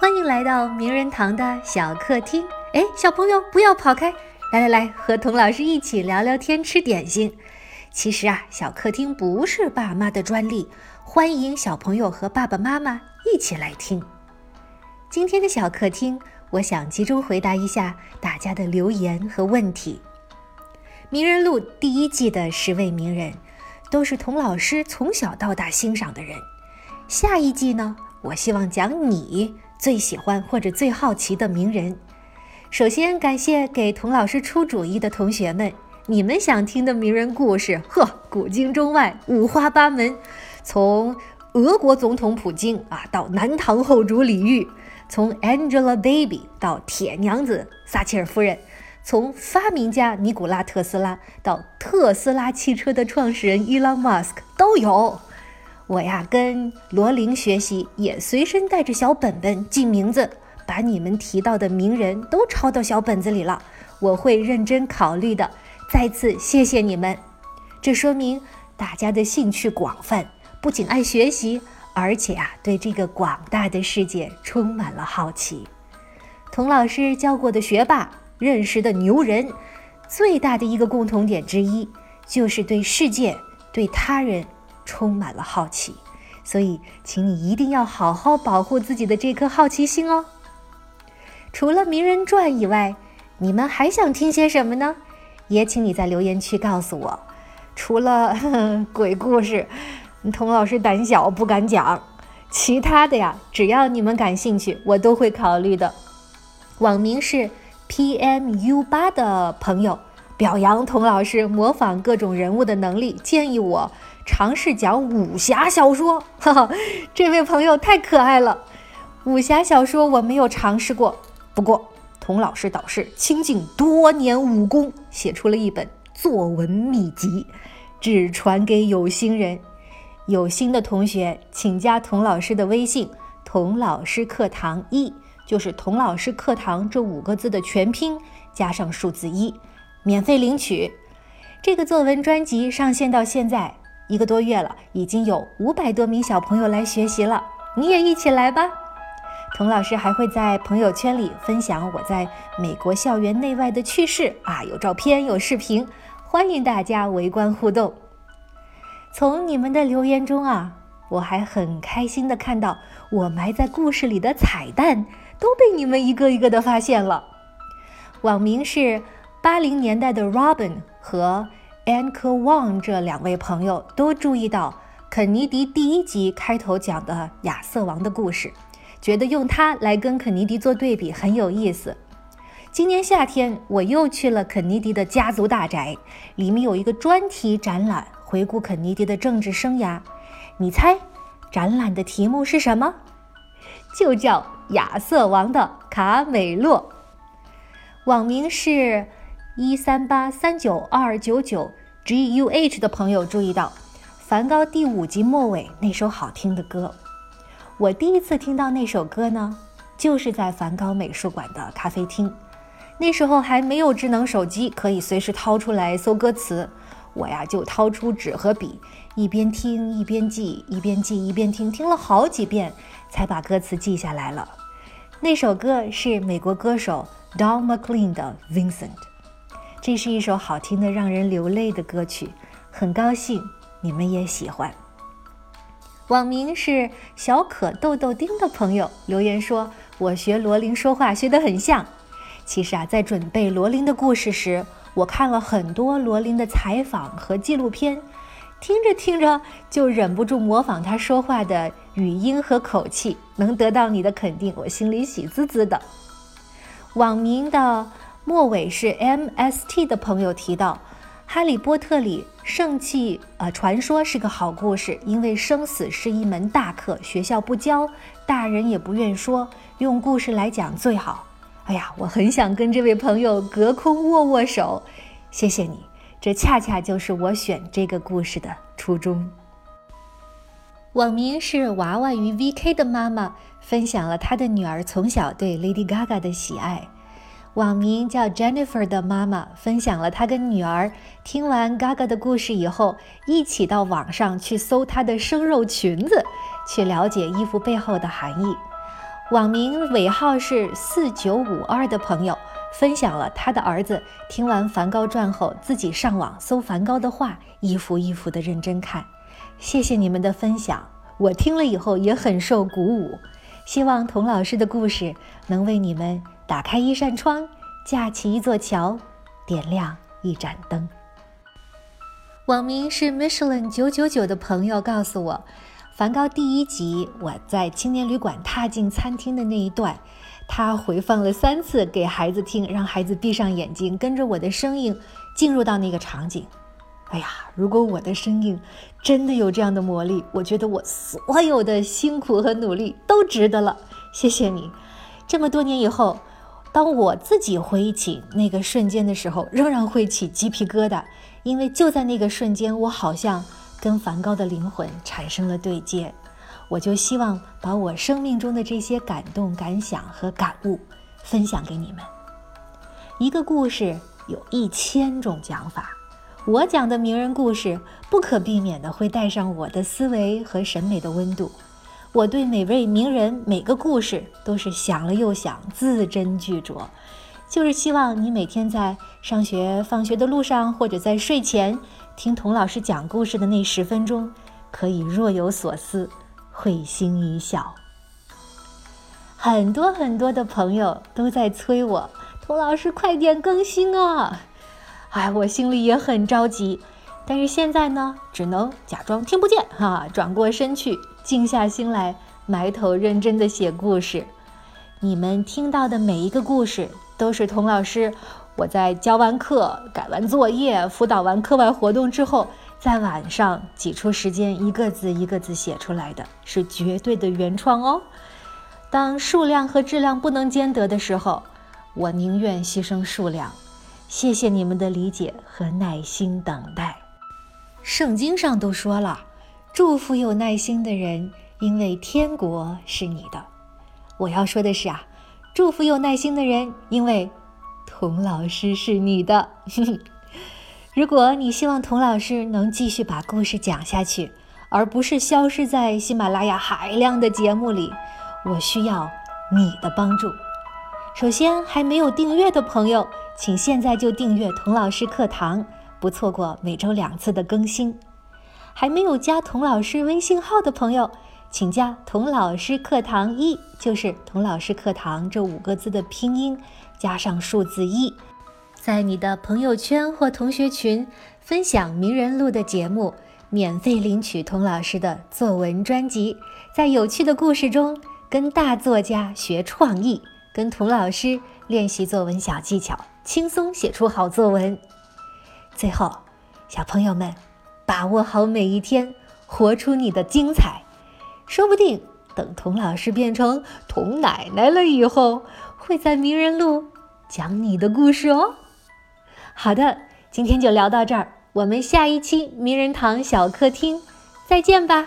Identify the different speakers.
Speaker 1: 欢迎来到名人堂的小客厅。哎，小朋友不要跑开，来来来，和童老师一起聊聊天，吃点心。其实啊，小客厅不是爸妈的专利，欢迎小朋友和爸爸妈妈一起来听。今天的小客厅，我想集中回答一下大家的留言和问题。名人录第一季的十位名人，都是童老师从小到大欣赏的人。下一季呢，我希望讲你。最喜欢或者最好奇的名人，首先感谢给童老师出主意的同学们，你们想听的名人故事，呵，古今中外五花八门，从俄国总统普京啊到南唐后主李煜，从 Angelababy 到铁娘子撒切尔夫人，从发明家尼古拉特斯拉到特斯拉汽车的创始人伊 m 马斯克都有。我呀，跟罗琳学习，也随身带着小本本记名字，把你们提到的名人都抄到小本子里了。我会认真考虑的。再次谢谢你们，这说明大家的兴趣广泛，不仅爱学习，而且啊，对这个广大的世界充满了好奇。童老师教过的学霸，认识的牛人，最大的一个共同点之一，就是对世界、对他人。充满了好奇，所以请你一定要好好保护自己的这颗好奇心哦。除了名人传以外，你们还想听些什么呢？也请你在留言区告诉我。除了 鬼故事，童老师胆小不敢讲，其他的呀，只要你们感兴趣，我都会考虑的。网名是 PMU 八的朋友表扬童老师模仿各种人物的能力，建议我。尝试讲武侠小说，哈哈，这位朋友太可爱了。武侠小说我没有尝试过，不过童老师导师倾尽多年武功，写出了一本作文秘籍，只传给有心人。有心的同学，请加童老师的微信“童老师课堂一”，就是“童老师课堂”这五个字的全拼加上数字一，免费领取。这个作文专辑上线到现在。一个多月了，已经有五百多名小朋友来学习了，你也一起来吧。童老师还会在朋友圈里分享我在美国校园内外的趣事啊，有照片，有视频，欢迎大家围观互动。从你们的留言中啊，我还很开心的看到我埋在故事里的彩蛋都被你们一个一个的发现了。网名是八零年代的 Robin 和。Anchor Wang 这两位朋友都注意到肯尼迪第一集开头讲的亚瑟王的故事，觉得用它来跟肯尼迪做对比很有意思。今年夏天我又去了肯尼迪的家族大宅，里面有一个专题展览，回顾肯尼迪的政治生涯。你猜，展览的题目是什么？就叫亚瑟王的卡美洛，网名是一三八三九二九九。G U H 的朋友注意到，梵高第五集末尾那首好听的歌。我第一次听到那首歌呢，就是在梵高美术馆的咖啡厅。那时候还没有智能手机，可以随时掏出来搜歌词。我呀就掏出纸和笔，一边听一边记，一边记一边听，听了好几遍才把歌词记下来了。那首歌是美国歌手 Don McLean 的《Vincent》。这是一首好听的、让人流泪的歌曲，很高兴你们也喜欢。网名是小可豆豆丁的朋友留言说：“我学罗琳说话学得很像。”其实啊，在准备罗琳的故事时，我看了很多罗琳的采访和纪录片，听着听着就忍不住模仿她说话的语音和口气。能得到你的肯定，我心里喜滋滋的。网名的。末尾是 M S T 的朋友提到，《哈利波特》里圣器呃传说是个好故事，因为生死是一门大课，学校不教，大人也不愿说，用故事来讲最好。哎呀，我很想跟这位朋友隔空握握手，谢谢你，这恰恰就是我选这个故事的初衷。网名是娃娃鱼 V K 的妈妈分享了她的女儿从小对 Lady Gaga 的喜爱。网名叫 Jennifer 的妈妈分享了她跟女儿听完 Gaga 的故事以后，一起到网上去搜她的生肉裙子，去了解衣服背后的含义。网名尾号是四九五二的朋友分享了他的儿子听完梵高传后，自己上网搜梵高的画，一幅一幅的认真看。谢谢你们的分享，我听了以后也很受鼓舞。希望童老师的故事能为你们打开一扇窗，架起一座桥，点亮一盏灯。网名是 Michelin 九九九的朋友告诉我，梵高第一集我在青年旅馆踏进餐厅的那一段，他回放了三次给孩子听，让孩子闭上眼睛，跟着我的声音进入到那个场景。哎呀，如果我的声音真的有这样的魔力，我觉得我所有的辛苦和努力都值得了。谢谢你。这么多年以后，当我自己回忆起那个瞬间的时候，仍然会起鸡皮疙瘩，因为就在那个瞬间，我好像跟梵高的灵魂产生了对接。我就希望把我生命中的这些感动、感想和感悟分享给你们。一个故事有一千种讲法。我讲的名人故事不可避免的会带上我的思维和审美的温度。我对每位名人每个故事都是想了又想，字斟句酌，就是希望你每天在上学、放学的路上，或者在睡前听童老师讲故事的那十分钟，可以若有所思，会心一笑。很多很多的朋友都在催我，童老师快点更新啊！哎，我心里也很着急，但是现在呢，只能假装听不见哈，转过身去，静下心来，埋头认真的写故事。你们听到的每一个故事，都是童老师我在教完课、改完作业、辅导完课外活动之后，在晚上挤出时间，一个字一个字写出来的，是绝对的原创哦。当数量和质量不能兼得的时候，我宁愿牺牲数量。谢谢你们的理解和耐心等待。圣经上都说了，祝福有耐心的人，因为天国是你的。我要说的是啊，祝福有耐心的人，因为童老师是你的。如果你希望童老师能继续把故事讲下去，而不是消失在喜马拉雅海量的节目里，我需要你的帮助。首先，还没有订阅的朋友。请现在就订阅童老师课堂，不错过每周两次的更新。还没有加童老师微信号的朋友，请加童老师课堂一，就是童老师课堂这五个字的拼音加上数字一，在你的朋友圈或同学群分享名人录的节目，免费领取童老师的作文专辑，在有趣的故事中跟大作家学创意，跟童老师练习作文小技巧。轻松写出好作文。最后，小朋友们，把握好每一天，活出你的精彩。说不定等童老师变成童奶奶了以后，会在名人录讲你的故事哦。好的，今天就聊到这儿，我们下一期名人堂小客厅再见吧。